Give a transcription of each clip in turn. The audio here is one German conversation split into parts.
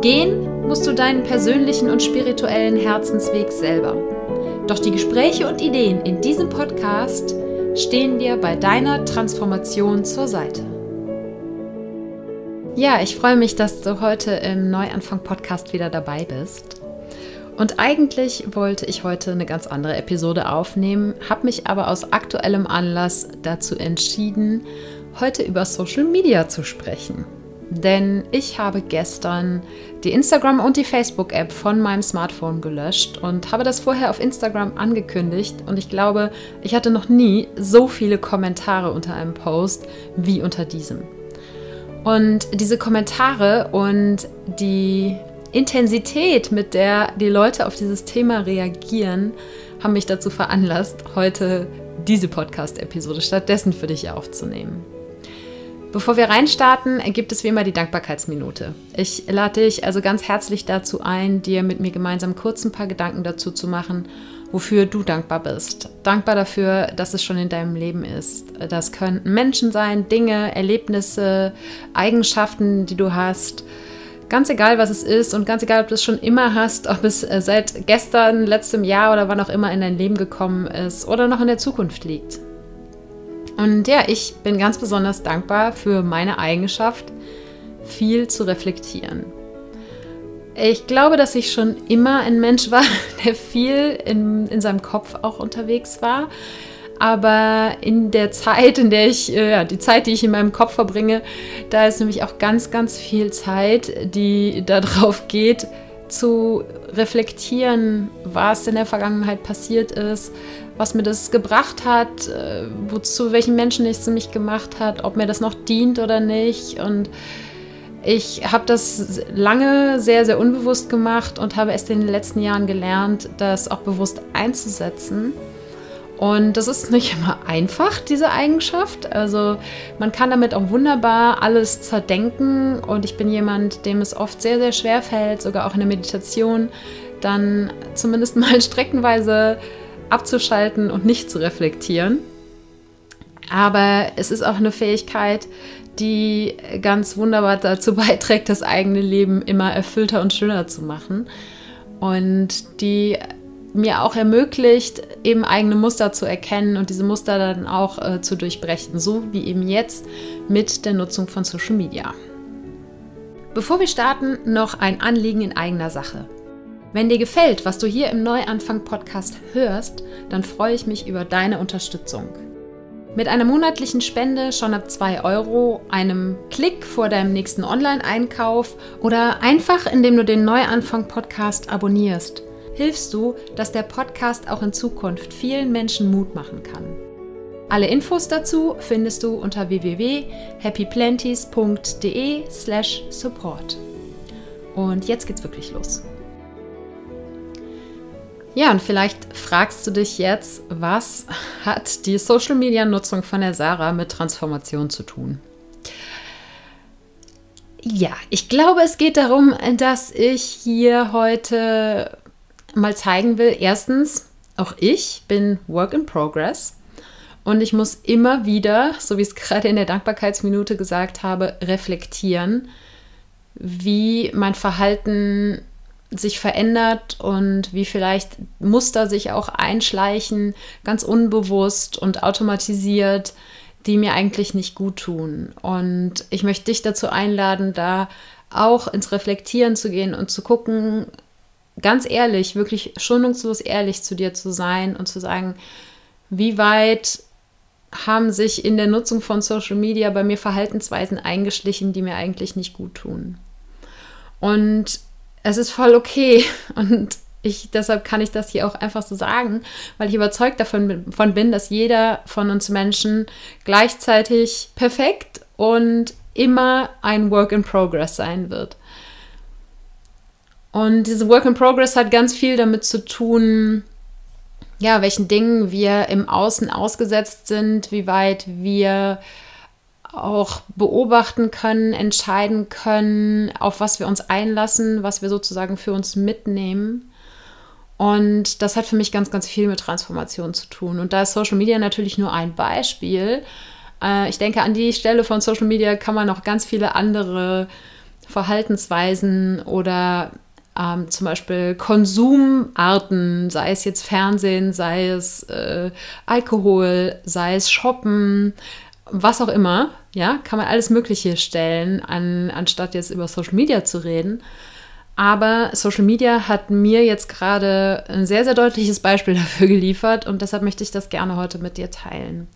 Gehen musst du deinen persönlichen und spirituellen Herzensweg selber. Doch die Gespräche und Ideen in diesem Podcast stehen dir bei deiner Transformation zur Seite. Ja, ich freue mich, dass du heute im Neuanfang-Podcast wieder dabei bist. Und eigentlich wollte ich heute eine ganz andere Episode aufnehmen, habe mich aber aus aktuellem Anlass dazu entschieden, heute über Social Media zu sprechen. Denn ich habe gestern die Instagram- und die Facebook-App von meinem Smartphone gelöscht und habe das vorher auf Instagram angekündigt. Und ich glaube, ich hatte noch nie so viele Kommentare unter einem Post wie unter diesem. Und diese Kommentare und die Intensität, mit der die Leute auf dieses Thema reagieren, haben mich dazu veranlasst, heute diese Podcast-Episode stattdessen für dich aufzunehmen. Bevor wir reinstarten, gibt es wie immer die Dankbarkeitsminute. Ich lade dich also ganz herzlich dazu ein, dir mit mir gemeinsam kurz ein paar Gedanken dazu zu machen, wofür du dankbar bist. Dankbar dafür, dass es schon in deinem Leben ist. Das können Menschen sein, Dinge, Erlebnisse, Eigenschaften, die du hast. Ganz egal, was es ist und ganz egal, ob du es schon immer hast, ob es äh, seit gestern, letztem Jahr oder wann auch immer in dein Leben gekommen ist oder noch in der Zukunft liegt. Und ja, ich bin ganz besonders dankbar für meine Eigenschaft, viel zu reflektieren. Ich glaube, dass ich schon immer ein Mensch war, der viel in, in seinem Kopf auch unterwegs war. Aber in der Zeit, in der ich, äh, ja, die Zeit, die ich in meinem Kopf verbringe, da ist nämlich auch ganz, ganz viel Zeit, die darauf geht, zu reflektieren, was in der Vergangenheit passiert ist, was mir das gebracht hat, äh, wozu welchen Menschen es mich gemacht hat, ob mir das noch dient oder nicht. Und ich habe das lange sehr, sehr unbewusst gemacht und habe erst in den letzten Jahren gelernt, das auch bewusst einzusetzen. Und das ist nicht immer einfach, diese Eigenschaft. Also man kann damit auch wunderbar alles zerdenken. Und ich bin jemand, dem es oft sehr, sehr schwer fällt, sogar auch in der Meditation, dann zumindest mal streckenweise abzuschalten und nicht zu reflektieren. Aber es ist auch eine Fähigkeit, die ganz wunderbar dazu beiträgt, das eigene Leben immer erfüllter und schöner zu machen. Und die mir auch ermöglicht, eben eigene Muster zu erkennen und diese Muster dann auch äh, zu durchbrechen, so wie eben jetzt mit der Nutzung von Social Media. Bevor wir starten, noch ein Anliegen in eigener Sache. Wenn dir gefällt, was du hier im Neuanfang-Podcast hörst, dann freue ich mich über deine Unterstützung. Mit einer monatlichen Spende schon ab 2 Euro, einem Klick vor deinem nächsten Online-Einkauf oder einfach indem du den Neuanfang-Podcast abonnierst, hilfst du, dass der Podcast auch in Zukunft vielen Menschen Mut machen kann. Alle Infos dazu findest du unter www.happyplanties.de/support. Und jetzt geht's wirklich los. Ja, und vielleicht fragst du dich jetzt, was hat die Social Media Nutzung von der Sarah mit Transformation zu tun? Ja, ich glaube, es geht darum, dass ich hier heute mal zeigen will, erstens, auch ich bin Work in Progress und ich muss immer wieder, so wie ich es gerade in der Dankbarkeitsminute gesagt habe, reflektieren, wie mein Verhalten sich verändert und wie vielleicht Muster sich auch einschleichen, ganz unbewusst und automatisiert, die mir eigentlich nicht gut tun. Und ich möchte dich dazu einladen, da auch ins Reflektieren zu gehen und zu gucken, ganz ehrlich, wirklich schonungslos ehrlich zu dir zu sein und zu sagen, wie weit haben sich in der Nutzung von Social Media bei mir Verhaltensweisen eingeschlichen, die mir eigentlich nicht gut tun. Und es ist voll okay und ich, deshalb kann ich das hier auch einfach so sagen, weil ich überzeugt davon von bin, dass jeder von uns Menschen gleichzeitig perfekt und immer ein Work in Progress sein wird. Und diese Work in Progress hat ganz viel damit zu tun, ja, welchen Dingen wir im Außen ausgesetzt sind, wie weit wir auch beobachten können, entscheiden können, auf was wir uns einlassen, was wir sozusagen für uns mitnehmen. Und das hat für mich ganz, ganz viel mit Transformation zu tun. Und da ist Social Media natürlich nur ein Beispiel. Äh, ich denke, an die Stelle von Social Media kann man noch ganz viele andere Verhaltensweisen oder ähm, zum Beispiel Konsumarten, sei es jetzt Fernsehen, sei es äh, Alkohol, sei es Shoppen, was auch immer, ja, kann man alles Mögliche stellen, an, anstatt jetzt über Social Media zu reden. Aber Social Media hat mir jetzt gerade ein sehr, sehr deutliches Beispiel dafür geliefert und deshalb möchte ich das gerne heute mit dir teilen.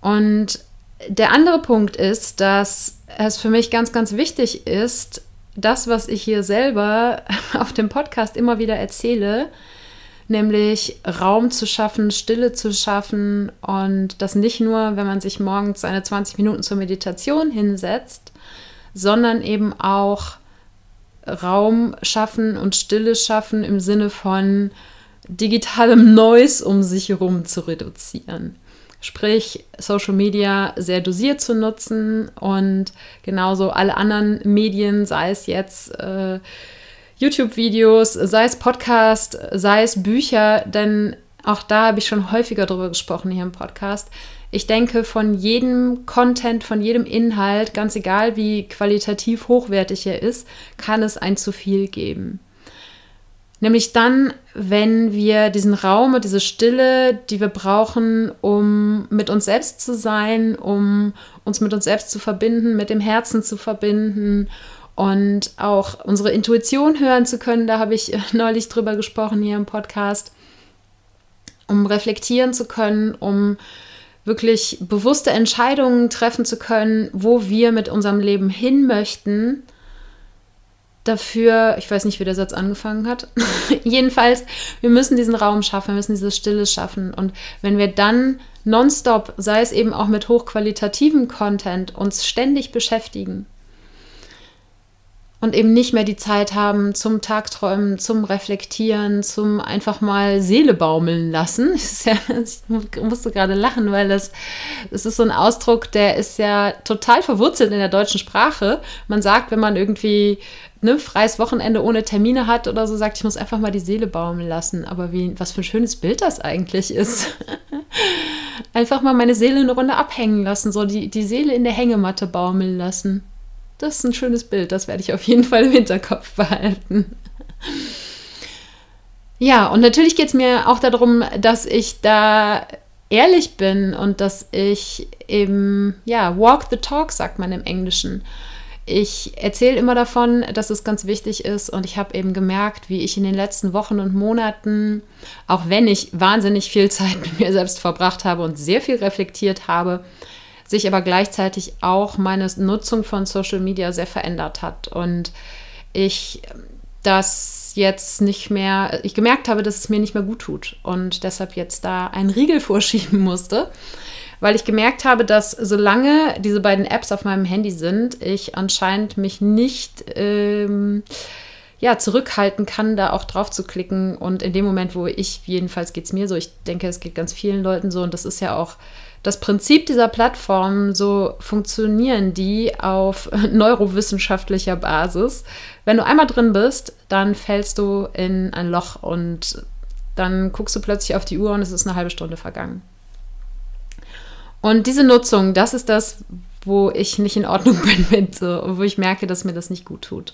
Und der andere Punkt ist, dass es für mich ganz, ganz wichtig ist, das, was ich hier selber auf dem Podcast immer wieder erzähle, nämlich Raum zu schaffen, Stille zu schaffen und das nicht nur, wenn man sich morgens seine 20 Minuten zur Meditation hinsetzt, sondern eben auch Raum schaffen und Stille schaffen im Sinne von digitalem Noise um sich herum zu reduzieren. Sprich, Social Media sehr dosiert zu nutzen und genauso alle anderen Medien, sei es jetzt äh, YouTube-Videos, sei es Podcast, sei es Bücher, denn auch da habe ich schon häufiger darüber gesprochen hier im Podcast. Ich denke, von jedem Content, von jedem Inhalt, ganz egal wie qualitativ hochwertig er ist, kann es ein zu viel geben. Nämlich dann, wenn wir diesen Raum und diese Stille, die wir brauchen, um mit uns selbst zu sein, um uns mit uns selbst zu verbinden, mit dem Herzen zu verbinden und auch unsere Intuition hören zu können, da habe ich neulich drüber gesprochen hier im Podcast, um reflektieren zu können, um wirklich bewusste Entscheidungen treffen zu können, wo wir mit unserem Leben hin möchten dafür, ich weiß nicht, wie der Satz angefangen hat. Jedenfalls, wir müssen diesen Raum schaffen, wir müssen diese Stille schaffen. Und wenn wir dann nonstop, sei es eben auch mit hochqualitativen Content, uns ständig beschäftigen und eben nicht mehr die Zeit haben zum Tagträumen, zum Reflektieren, zum einfach mal Seele baumeln lassen. Ich musste gerade lachen, weil das, das ist so ein Ausdruck, der ist ja total verwurzelt in der deutschen Sprache. Man sagt, wenn man irgendwie ne, freies Wochenende ohne Termine hat oder so, sagt, ich muss einfach mal die Seele baumeln lassen. Aber wie, was für ein schönes Bild das eigentlich ist. einfach mal meine Seele eine Runde abhängen lassen, so die, die Seele in der Hängematte baumeln lassen. Das ist ein schönes Bild, das werde ich auf jeden Fall im Hinterkopf behalten. Ja, und natürlich geht es mir auch darum, dass ich da ehrlich bin und dass ich eben, ja, walk the talk, sagt man im Englischen. Ich erzähle immer davon, dass es ganz wichtig ist und ich habe eben gemerkt, wie ich in den letzten Wochen und Monaten, auch wenn ich wahnsinnig viel Zeit mit mir selbst verbracht habe und sehr viel reflektiert habe, sich aber gleichzeitig auch meine Nutzung von Social Media sehr verändert hat. Und ich das jetzt nicht mehr, ich gemerkt habe, dass es mir nicht mehr gut tut und deshalb jetzt da einen Riegel vorschieben musste weil ich gemerkt habe, dass solange diese beiden Apps auf meinem Handy sind, ich anscheinend mich nicht ähm, ja, zurückhalten kann, da auch drauf zu klicken. Und in dem Moment, wo ich, jedenfalls geht es mir so, ich denke, es geht ganz vielen Leuten so, und das ist ja auch das Prinzip dieser Plattform, so funktionieren die auf neurowissenschaftlicher Basis. Wenn du einmal drin bist, dann fällst du in ein Loch und dann guckst du plötzlich auf die Uhr und es ist eine halbe Stunde vergangen. Und diese Nutzung, das ist das, wo ich nicht in Ordnung bin mit, so, wo ich merke, dass mir das nicht gut tut.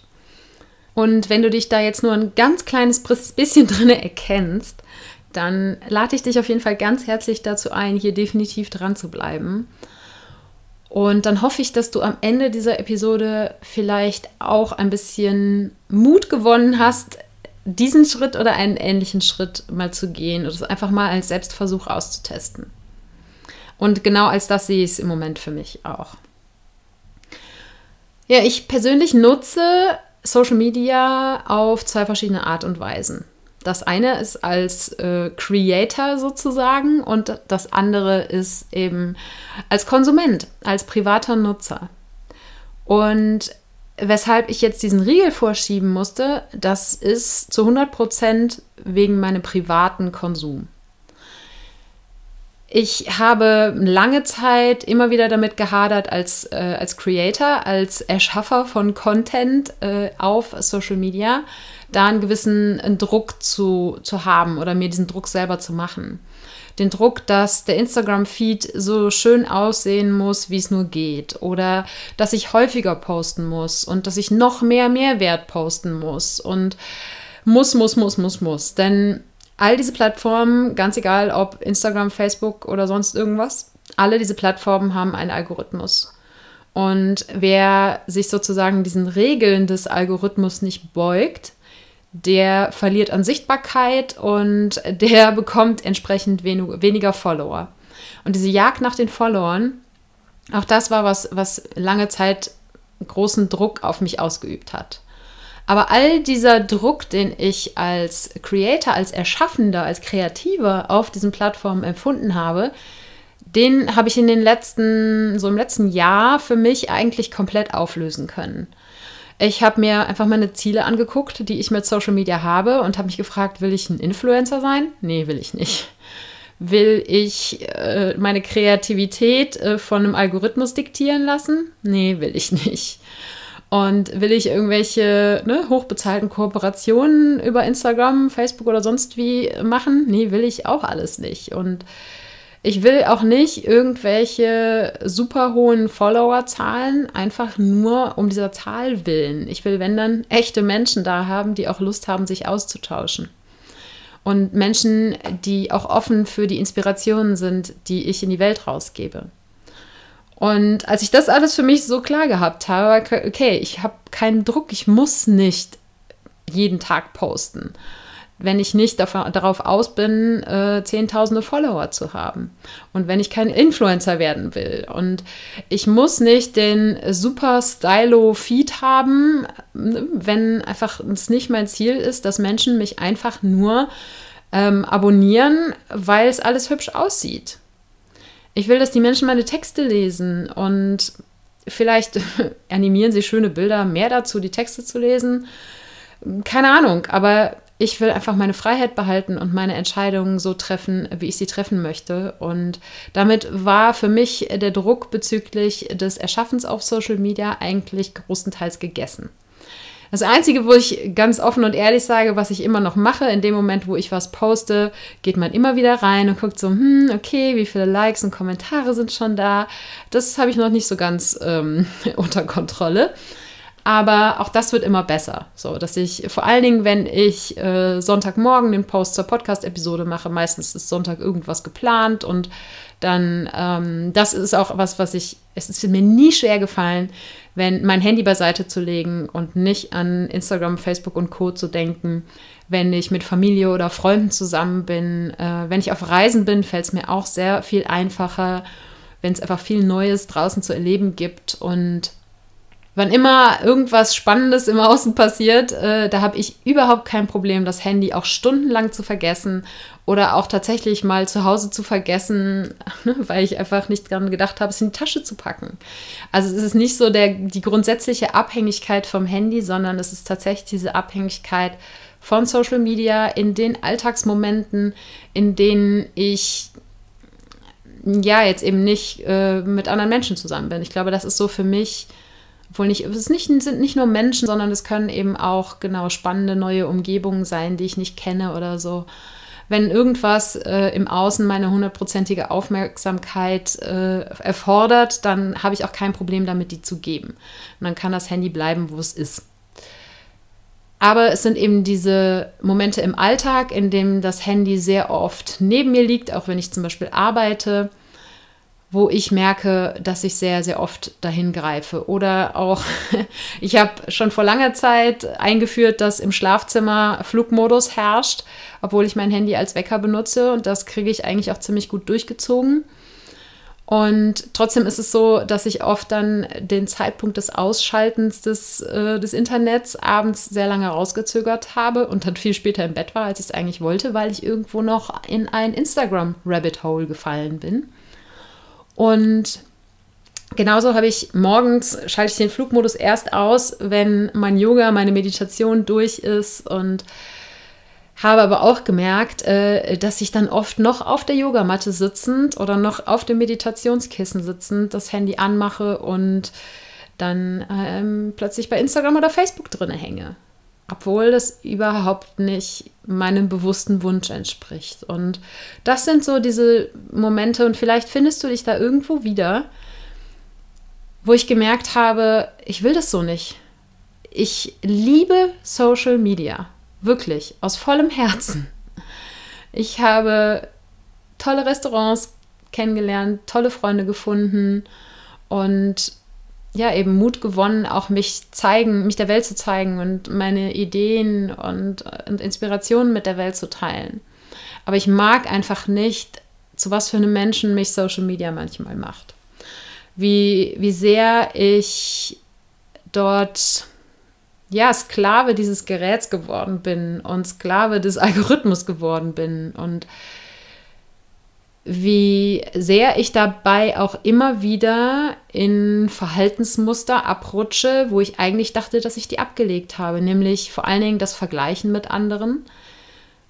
Und wenn du dich da jetzt nur ein ganz kleines bisschen drin erkennst, dann lade ich dich auf jeden Fall ganz herzlich dazu ein, hier definitiv dran zu bleiben. Und dann hoffe ich, dass du am Ende dieser Episode vielleicht auch ein bisschen Mut gewonnen hast, diesen Schritt oder einen ähnlichen Schritt mal zu gehen oder es einfach mal als Selbstversuch auszutesten. Und genau als das sehe ich es im Moment für mich auch. Ja, ich persönlich nutze Social Media auf zwei verschiedene Art und Weisen. Das eine ist als äh, Creator sozusagen und das andere ist eben als Konsument, als privater Nutzer. Und weshalb ich jetzt diesen Riegel vorschieben musste, das ist zu 100% wegen meinem privaten Konsum. Ich habe lange Zeit immer wieder damit gehadert, als, äh, als Creator, als Erschaffer von Content äh, auf Social Media, da einen gewissen Druck zu, zu haben oder mir diesen Druck selber zu machen. Den Druck, dass der Instagram-Feed so schön aussehen muss, wie es nur geht. Oder dass ich häufiger posten muss und dass ich noch mehr Mehrwert posten muss. Und muss, muss, muss, muss, muss. Denn all diese Plattformen, ganz egal ob Instagram, Facebook oder sonst irgendwas, alle diese Plattformen haben einen Algorithmus. Und wer sich sozusagen diesen Regeln des Algorithmus nicht beugt, der verliert an Sichtbarkeit und der bekommt entsprechend wen weniger Follower. Und diese Jagd nach den Followern, auch das war was, was lange Zeit großen Druck auf mich ausgeübt hat. Aber all dieser Druck, den ich als Creator, als Erschaffender, als Kreativer auf diesen Plattformen empfunden habe, den habe ich in den letzten, so im letzten Jahr für mich eigentlich komplett auflösen können. Ich habe mir einfach meine Ziele angeguckt, die ich mit Social Media habe und habe mich gefragt, will ich ein Influencer sein? Nee, will ich nicht. Will ich äh, meine Kreativität äh, von einem Algorithmus diktieren lassen? Nee, will ich nicht. Und will ich irgendwelche ne, hochbezahlten Kooperationen über Instagram, Facebook oder sonst wie machen? Nee, will ich auch alles nicht. Und ich will auch nicht irgendwelche super hohen Followerzahlen, einfach nur um dieser Zahl willen. Ich will, wenn dann, echte Menschen da haben, die auch Lust haben, sich auszutauschen. Und Menschen, die auch offen für die Inspirationen sind, die ich in die Welt rausgebe. Und als ich das alles für mich so klar gehabt habe, okay, ich habe keinen Druck, ich muss nicht jeden Tag posten, wenn ich nicht darauf aus bin, äh, zehntausende Follower zu haben. Und wenn ich kein Influencer werden will. Und ich muss nicht den super Stylo-Feed haben, wenn einfach es nicht mein Ziel ist, dass Menschen mich einfach nur ähm, abonnieren, weil es alles hübsch aussieht. Ich will, dass die Menschen meine Texte lesen und vielleicht animieren sie schöne Bilder mehr dazu, die Texte zu lesen. Keine Ahnung, aber ich will einfach meine Freiheit behalten und meine Entscheidungen so treffen, wie ich sie treffen möchte. Und damit war für mich der Druck bezüglich des Erschaffens auf Social Media eigentlich großenteils gegessen. Das Einzige, wo ich ganz offen und ehrlich sage, was ich immer noch mache, in dem Moment, wo ich was poste, geht man immer wieder rein und guckt so, hm, okay, wie viele Likes und Kommentare sind schon da. Das habe ich noch nicht so ganz ähm, unter Kontrolle. Aber auch das wird immer besser. So, dass ich vor allen Dingen, wenn ich äh, Sonntagmorgen den Post zur Podcast-Episode mache, meistens ist Sonntag irgendwas geplant und dann, ähm, das ist auch was, was ich, es ist mir nie schwer gefallen, wenn mein Handy beiseite zu legen und nicht an Instagram, Facebook und Co. zu denken, wenn ich mit Familie oder Freunden zusammen bin. Äh, wenn ich auf Reisen bin, fällt es mir auch sehr viel einfacher, wenn es einfach viel Neues draußen zu erleben gibt und wann immer irgendwas Spannendes im Außen passiert, äh, da habe ich überhaupt kein Problem, das Handy auch stundenlang zu vergessen oder auch tatsächlich mal zu Hause zu vergessen, weil ich einfach nicht daran gedacht habe, es in die Tasche zu packen. Also es ist nicht so der, die grundsätzliche Abhängigkeit vom Handy, sondern es ist tatsächlich diese Abhängigkeit von Social Media in den Alltagsmomenten, in denen ich ja jetzt eben nicht äh, mit anderen Menschen zusammen bin. Ich glaube, das ist so für mich obwohl nicht, es nicht, sind nicht nur Menschen, sondern es können eben auch genau spannende neue Umgebungen sein, die ich nicht kenne oder so. Wenn irgendwas äh, im Außen meine hundertprozentige Aufmerksamkeit äh, erfordert, dann habe ich auch kein Problem damit, die zu geben. Und dann kann das Handy bleiben, wo es ist. Aber es sind eben diese Momente im Alltag, in dem das Handy sehr oft neben mir liegt, auch wenn ich zum Beispiel arbeite wo ich merke, dass ich sehr, sehr oft dahin greife. Oder auch, ich habe schon vor langer Zeit eingeführt, dass im Schlafzimmer Flugmodus herrscht, obwohl ich mein Handy als Wecker benutze und das kriege ich eigentlich auch ziemlich gut durchgezogen. Und trotzdem ist es so, dass ich oft dann den Zeitpunkt des Ausschaltens des, äh, des Internets abends sehr lange rausgezögert habe und dann viel später im Bett war, als ich es eigentlich wollte, weil ich irgendwo noch in ein Instagram-Rabbit Hole gefallen bin. Und genauso habe ich morgens, schalte ich den Flugmodus erst aus, wenn mein Yoga, meine Meditation durch ist und habe aber auch gemerkt, äh, dass ich dann oft noch auf der Yogamatte sitzend oder noch auf dem Meditationskissen sitzend das Handy anmache und dann ähm, plötzlich bei Instagram oder Facebook drinne hänge. Obwohl das überhaupt nicht meinem bewussten Wunsch entspricht. Und das sind so diese Momente, und vielleicht findest du dich da irgendwo wieder, wo ich gemerkt habe, ich will das so nicht. Ich liebe Social Media. Wirklich, aus vollem Herzen. Ich habe tolle Restaurants kennengelernt, tolle Freunde gefunden und ja, eben Mut gewonnen, auch mich zeigen, mich der Welt zu zeigen und meine Ideen und, und Inspirationen mit der Welt zu teilen. Aber ich mag einfach nicht, zu was für einem Menschen mich Social Media manchmal macht. Wie, wie sehr ich dort ja, Sklave dieses Geräts geworden bin und Sklave des Algorithmus geworden bin und wie sehr ich dabei auch immer wieder in Verhaltensmuster abrutsche, wo ich eigentlich dachte, dass ich die abgelegt habe, nämlich vor allen Dingen das Vergleichen mit anderen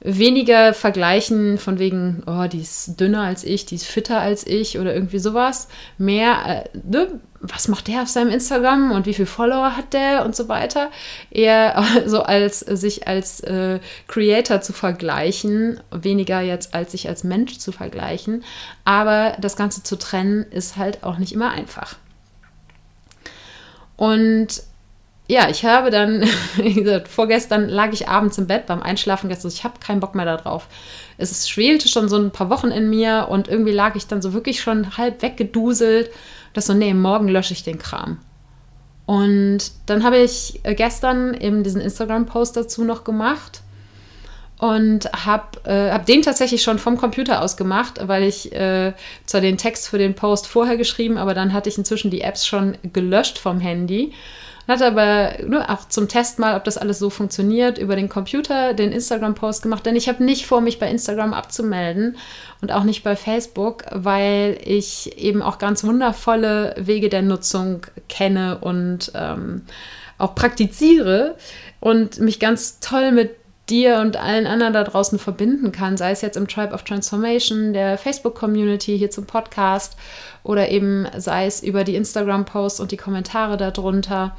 weniger vergleichen von wegen, oh, die ist dünner als ich, die ist fitter als ich oder irgendwie sowas. Mehr, äh, ne? was macht der auf seinem Instagram und wie viele Follower hat der und so weiter. Eher so als sich als äh, Creator zu vergleichen, weniger jetzt als sich als Mensch zu vergleichen. Aber das Ganze zu trennen ist halt auch nicht immer einfach. Und ja, ich habe dann, wie gesagt, vorgestern lag ich abends im Bett beim Einschlafen gestern. Ich habe keinen Bock mehr darauf. Es schwelte schon so ein paar Wochen in mir und irgendwie lag ich dann so wirklich schon halb weggeduselt. Das so, nee, morgen lösche ich den Kram. Und dann habe ich äh, gestern eben diesen Instagram-Post dazu noch gemacht und habe äh, hab den tatsächlich schon vom Computer aus gemacht, weil ich äh, zwar den Text für den Post vorher geschrieben, aber dann hatte ich inzwischen die Apps schon gelöscht vom Handy hat aber nur auch zum Test mal, ob das alles so funktioniert, über den Computer den Instagram-Post gemacht. Denn ich habe nicht vor, mich bei Instagram abzumelden und auch nicht bei Facebook, weil ich eben auch ganz wundervolle Wege der Nutzung kenne und ähm, auch praktiziere und mich ganz toll mit dir und allen anderen da draußen verbinden kann, sei es jetzt im Tribe of Transformation, der Facebook-Community hier zum Podcast oder eben sei es über die Instagram-Posts und die Kommentare darunter.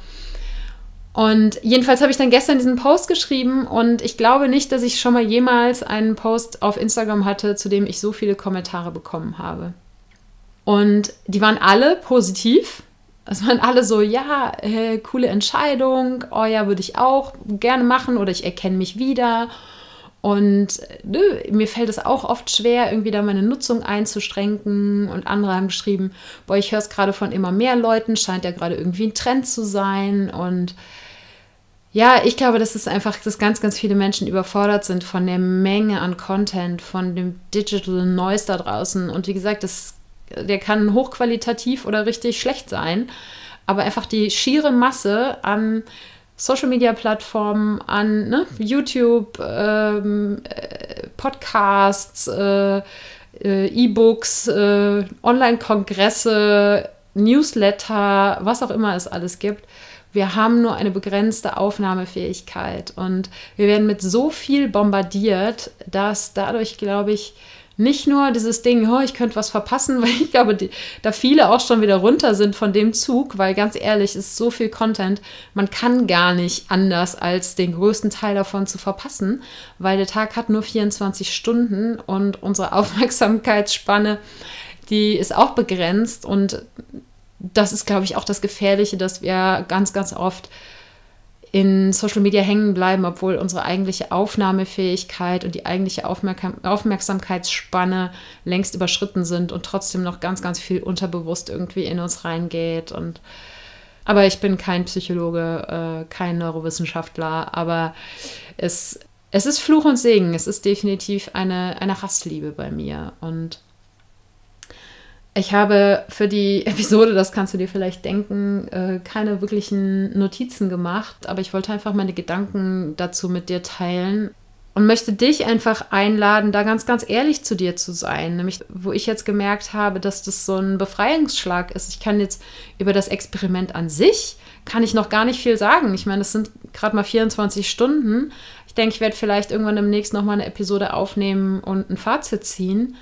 Und jedenfalls habe ich dann gestern diesen Post geschrieben und ich glaube nicht, dass ich schon mal jemals einen Post auf Instagram hatte, zu dem ich so viele Kommentare bekommen habe. Und die waren alle positiv. Es waren alle so, ja, äh, coole Entscheidung, oh ja, würde ich auch gerne machen oder ich erkenne mich wieder. Und nö, mir fällt es auch oft schwer, irgendwie da meine Nutzung einzuschränken. Und andere haben geschrieben, boah, ich höre es gerade von immer mehr Leuten, scheint ja gerade irgendwie ein Trend zu sein. Und ja, ich glaube, dass es einfach, dass ganz, ganz viele Menschen überfordert sind von der Menge an Content, von dem Digital Noise da draußen. Und wie gesagt, das, der kann hochqualitativ oder richtig schlecht sein. Aber einfach die schiere Masse an Social Media Plattformen, an ne, YouTube, ähm, äh, Podcasts, äh, äh, E-Books, äh, Online-Kongresse, Newsletter, was auch immer es alles gibt wir haben nur eine begrenzte Aufnahmefähigkeit und wir werden mit so viel bombardiert, dass dadurch, glaube ich, nicht nur dieses Ding, oh, ich könnte was verpassen, weil ich glaube, die, da viele auch schon wieder runter sind von dem Zug, weil ganz ehrlich, ist so viel Content, man kann gar nicht anders, als den größten Teil davon zu verpassen, weil der Tag hat nur 24 Stunden und unsere Aufmerksamkeitsspanne, die ist auch begrenzt und das ist, glaube ich, auch das Gefährliche, dass wir ganz, ganz oft in Social Media hängen bleiben, obwohl unsere eigentliche Aufnahmefähigkeit und die eigentliche Aufmerksam Aufmerksamkeitsspanne längst überschritten sind und trotzdem noch ganz, ganz viel unterbewusst irgendwie in uns reingeht. Und aber ich bin kein Psychologe, äh, kein Neurowissenschaftler, aber es, es ist Fluch und Segen. Es ist definitiv eine, eine Hassliebe bei mir. Und ich habe für die Episode, das kannst du dir vielleicht denken, äh, keine wirklichen Notizen gemacht, aber ich wollte einfach meine Gedanken dazu mit dir teilen. und möchte dich einfach einladen, da ganz, ganz ehrlich zu dir zu sein. Nämlich, wo ich jetzt gemerkt habe, dass das so ein Befreiungsschlag ist. Ich kann jetzt über das Experiment an sich, kann ich noch gar nicht viel sagen. Ich meine, das sind gerade mal 24 Stunden. Ich denke, ich werde vielleicht irgendwann demnächst nochmal eine Episode aufnehmen und ein Fazit ziehen,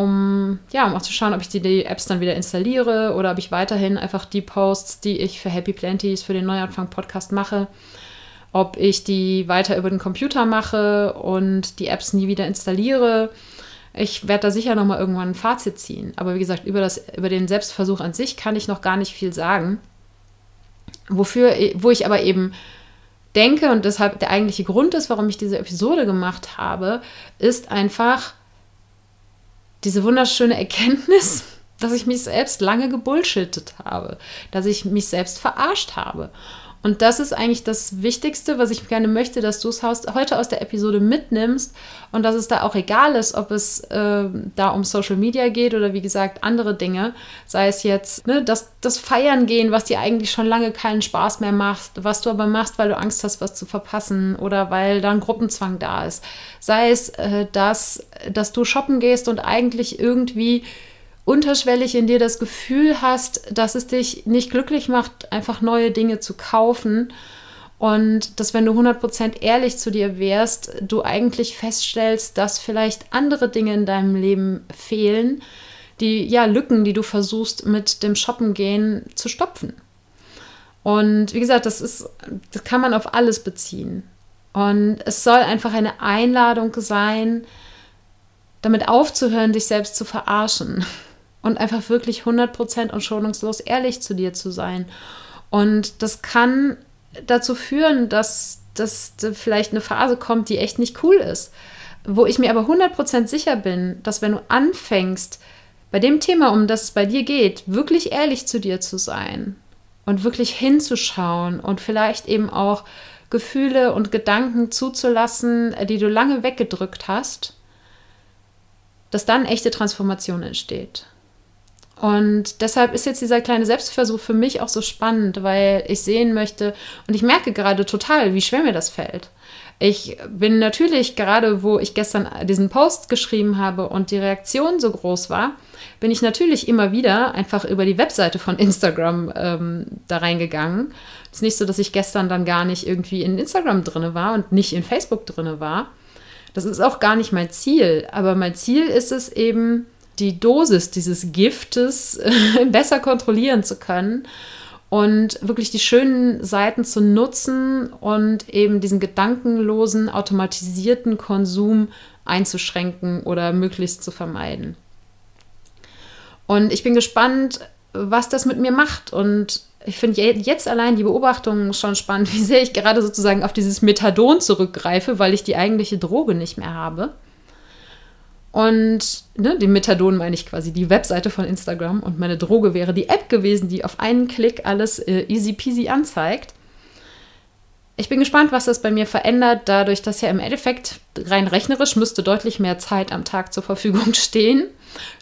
um, ja, um auch zu schauen, ob ich die, die Apps dann wieder installiere oder ob ich weiterhin einfach die Posts, die ich für Happy Planties, für den Neuanfang-Podcast mache, ob ich die weiter über den Computer mache und die Apps nie wieder installiere. Ich werde da sicher nochmal irgendwann ein Fazit ziehen. Aber wie gesagt, über, das, über den Selbstversuch an sich kann ich noch gar nicht viel sagen. Wofür, wo ich aber eben denke und deshalb der eigentliche Grund ist, warum ich diese Episode gemacht habe, ist einfach diese wunderschöne Erkenntnis, dass ich mich selbst lange gebullshittet habe, dass ich mich selbst verarscht habe. Und das ist eigentlich das Wichtigste, was ich gerne möchte, dass du es heute aus der Episode mitnimmst und dass es da auch egal ist, ob es äh, da um Social Media geht oder wie gesagt andere Dinge. Sei es jetzt ne, das, das Feiern gehen, was dir eigentlich schon lange keinen Spaß mehr macht, was du aber machst, weil du Angst hast, was zu verpassen oder weil da ein Gruppenzwang da ist. Sei es, äh, dass, dass du shoppen gehst und eigentlich irgendwie unterschwellig in dir das Gefühl hast, dass es dich nicht glücklich macht, einfach neue Dinge zu kaufen. Und dass wenn du 100% ehrlich zu dir wärst, du eigentlich feststellst, dass vielleicht andere Dinge in deinem Leben fehlen, die ja Lücken, die du versuchst mit dem Shoppen gehen zu stopfen. Und wie gesagt, das ist, das kann man auf alles beziehen. Und es soll einfach eine Einladung sein, damit aufzuhören, dich selbst zu verarschen und einfach wirklich 100% und schonungslos ehrlich zu dir zu sein. Und das kann dazu führen, dass, dass vielleicht eine Phase kommt, die echt nicht cool ist. Wo ich mir aber 100% sicher bin, dass wenn du anfängst, bei dem Thema, um das es bei dir geht, wirklich ehrlich zu dir zu sein und wirklich hinzuschauen und vielleicht eben auch Gefühle und Gedanken zuzulassen, die du lange weggedrückt hast, dass dann echte Transformation entsteht. Und deshalb ist jetzt dieser kleine Selbstversuch für mich auch so spannend, weil ich sehen möchte und ich merke gerade total, wie schwer mir das fällt. Ich bin natürlich gerade, wo ich gestern diesen Post geschrieben habe und die Reaktion so groß war, bin ich natürlich immer wieder einfach über die Webseite von Instagram ähm, da reingegangen. Es ist nicht so, dass ich gestern dann gar nicht irgendwie in Instagram drin war und nicht in Facebook drin war. Das ist auch gar nicht mein Ziel. Aber mein Ziel ist es eben, die Dosis dieses Giftes äh, besser kontrollieren zu können und wirklich die schönen Seiten zu nutzen und eben diesen gedankenlosen, automatisierten Konsum einzuschränken oder möglichst zu vermeiden. Und ich bin gespannt, was das mit mir macht. Und ich finde jetzt allein die Beobachtung schon spannend, wie sehr ich gerade sozusagen auf dieses Methadon zurückgreife, weil ich die eigentliche Droge nicht mehr habe. Und ne, die Methadon meine ich quasi die Webseite von Instagram und meine Droge wäre die App gewesen, die auf einen Klick alles äh, easy peasy anzeigt. Ich bin gespannt, was das bei mir verändert, dadurch, dass ja im Endeffekt rein rechnerisch müsste deutlich mehr Zeit am Tag zur Verfügung stehen,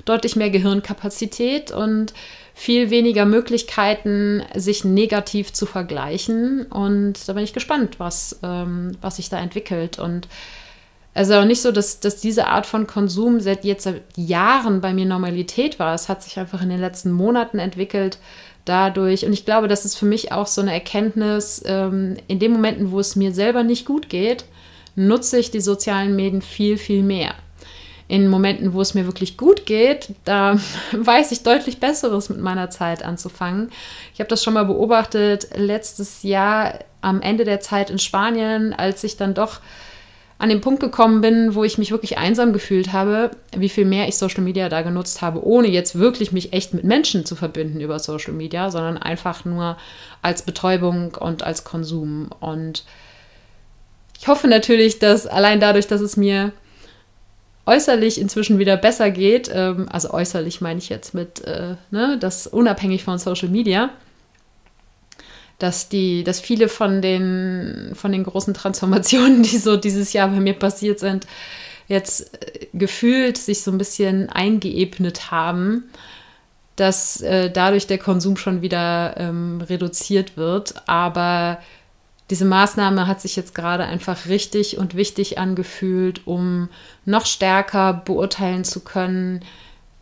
deutlich mehr Gehirnkapazität und viel weniger Möglichkeiten, sich negativ zu vergleichen. Und da bin ich gespannt, was, ähm, was sich da entwickelt. Und also auch nicht so, dass, dass diese Art von Konsum seit jetzt seit Jahren bei mir Normalität war. Es hat sich einfach in den letzten Monaten entwickelt dadurch. Und ich glaube, das ist für mich auch so eine Erkenntnis, ähm, in den Momenten, wo es mir selber nicht gut geht, nutze ich die sozialen Medien viel, viel mehr. In Momenten, wo es mir wirklich gut geht, da weiß ich deutlich Besseres mit meiner Zeit anzufangen. Ich habe das schon mal beobachtet letztes Jahr am Ende der Zeit in Spanien, als ich dann doch an den Punkt gekommen bin, wo ich mich wirklich einsam gefühlt habe, wie viel mehr ich Social Media da genutzt habe, ohne jetzt wirklich mich echt mit Menschen zu verbinden über Social Media, sondern einfach nur als Betäubung und als Konsum. Und ich hoffe natürlich, dass allein dadurch, dass es mir äußerlich inzwischen wieder besser geht, ähm, also äußerlich meine ich jetzt mit, äh, ne, das unabhängig von Social Media, dass die, dass viele von den, von den großen Transformationen, die so dieses Jahr bei mir passiert sind, jetzt äh, gefühlt sich so ein bisschen eingeebnet haben, dass äh, dadurch der Konsum schon wieder ähm, reduziert wird. Aber diese Maßnahme hat sich jetzt gerade einfach richtig und wichtig angefühlt, um noch stärker beurteilen zu können,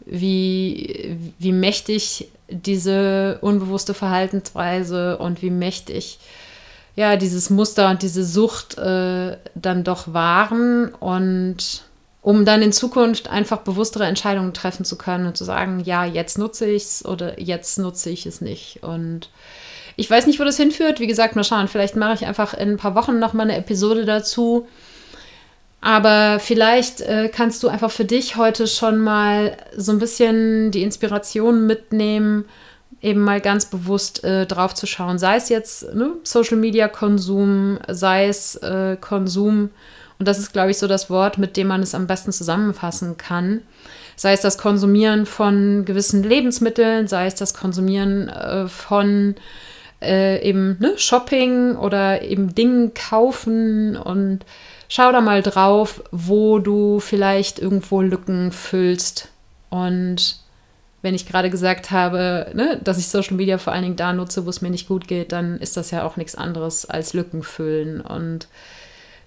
wie, wie mächtig diese unbewusste Verhaltensweise und wie mächtig ja dieses Muster und diese Sucht äh, dann doch waren und um dann in Zukunft einfach bewusstere Entscheidungen treffen zu können und zu sagen, ja, jetzt nutze ich es oder jetzt nutze ich es nicht. Und ich weiß nicht, wo das hinführt. Wie gesagt, mal schauen. Vielleicht mache ich einfach in ein paar Wochen nochmal eine Episode dazu. Aber vielleicht äh, kannst du einfach für dich heute schon mal so ein bisschen die Inspiration mitnehmen, eben mal ganz bewusst äh, drauf zu schauen. Sei es jetzt ne, Social Media Konsum, sei es äh, Konsum und das ist, glaube ich, so das Wort, mit dem man es am besten zusammenfassen kann. Sei es das Konsumieren von gewissen Lebensmitteln, sei es das Konsumieren äh, von äh, eben ne, Shopping oder eben Dingen kaufen und schau da mal drauf, wo du vielleicht irgendwo Lücken füllst. Und wenn ich gerade gesagt habe, ne, dass ich Social Media vor allen Dingen da nutze, wo es mir nicht gut geht, dann ist das ja auch nichts anderes als Lücken füllen. Und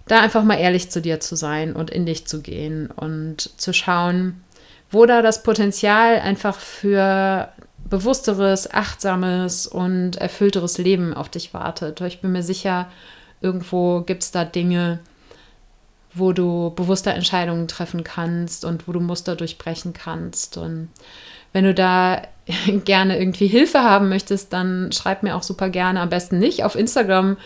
da einfach mal ehrlich zu dir zu sein und in dich zu gehen und zu schauen, wo da das Potenzial einfach für bewussteres, achtsames und erfüllteres Leben auf dich wartet. Ich bin mir sicher, irgendwo gibt es da Dinge, wo du bewusste Entscheidungen treffen kannst und wo du Muster durchbrechen kannst. Und wenn du da gerne irgendwie Hilfe haben möchtest, dann schreib mir auch super gerne, am besten nicht auf Instagram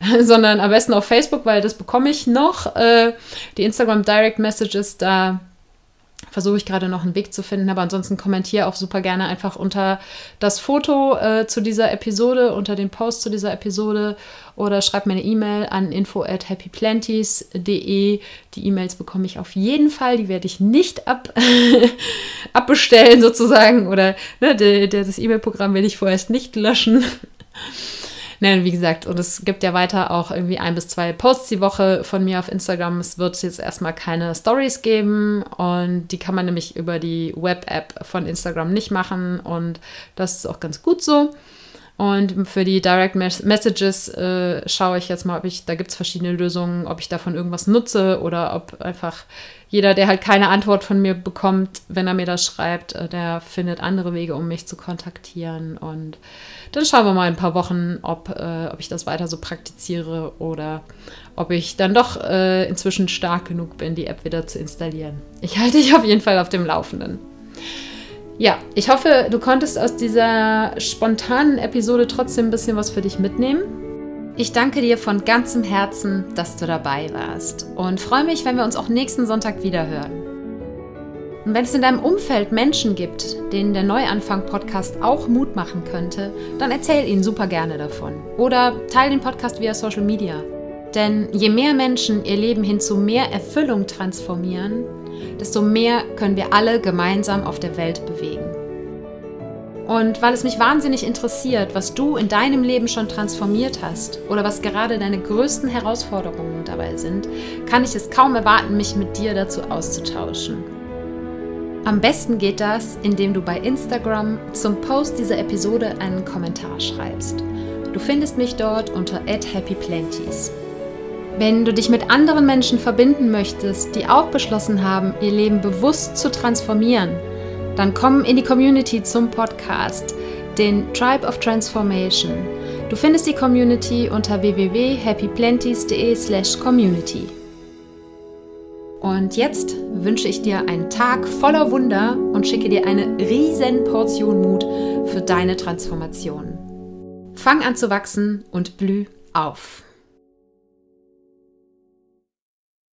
sondern am besten auf Facebook, weil das bekomme ich noch. Äh, die Instagram Direct Messages, da versuche ich gerade noch einen Weg zu finden, aber ansonsten kommentiere auch super gerne einfach unter das Foto äh, zu dieser Episode, unter den Post zu dieser Episode oder schreib mir eine E-Mail an info at happyplanties.de. Die E-Mails bekomme ich auf jeden Fall, die werde ich nicht ab, abbestellen sozusagen oder ne, das E-Mail-Programm werde ich vorerst nicht löschen. Nein, wie gesagt, und es gibt ja weiter auch irgendwie ein bis zwei Posts die Woche von mir auf Instagram. Es wird jetzt erstmal keine Stories geben und die kann man nämlich über die Web-App von Instagram nicht machen und das ist auch ganz gut so. Und für die Direct Messages äh, schaue ich jetzt mal, ob ich, da gibt es verschiedene Lösungen, ob ich davon irgendwas nutze oder ob einfach jeder, der halt keine Antwort von mir bekommt, wenn er mir das schreibt, äh, der findet andere Wege, um mich zu kontaktieren. Und dann schauen wir mal in ein paar Wochen, ob, äh, ob ich das weiter so praktiziere oder ob ich dann doch äh, inzwischen stark genug bin, die App wieder zu installieren. Ich halte dich auf jeden Fall auf dem Laufenden. Ja, ich hoffe, du konntest aus dieser spontanen Episode trotzdem ein bisschen was für dich mitnehmen. Ich danke dir von ganzem Herzen, dass du dabei warst und freue mich, wenn wir uns auch nächsten Sonntag wieder hören. Und wenn es in deinem Umfeld Menschen gibt, denen der Neuanfang-Podcast auch Mut machen könnte, dann erzähl ihnen super gerne davon. Oder teile den Podcast via Social Media. Denn je mehr Menschen ihr Leben hin zu mehr Erfüllung transformieren, desto mehr können wir alle gemeinsam auf der Welt bewegen. Und weil es mich wahnsinnig interessiert, was du in deinem Leben schon transformiert hast oder was gerade deine größten Herausforderungen dabei sind, kann ich es kaum erwarten, mich mit dir dazu auszutauschen. Am besten geht das, indem du bei Instagram zum Post dieser Episode einen Kommentar schreibst. Du findest mich dort unter @happyplanties. Wenn du dich mit anderen Menschen verbinden möchtest, die auch beschlossen haben, ihr Leben bewusst zu transformieren, dann komm in die Community zum Podcast, den Tribe of Transformation. Du findest die Community unter www.happyplanties.de/community. Und jetzt wünsche ich dir einen Tag voller Wunder und schicke dir eine riesen Portion Mut für deine Transformation. Fang an zu wachsen und blüh auf.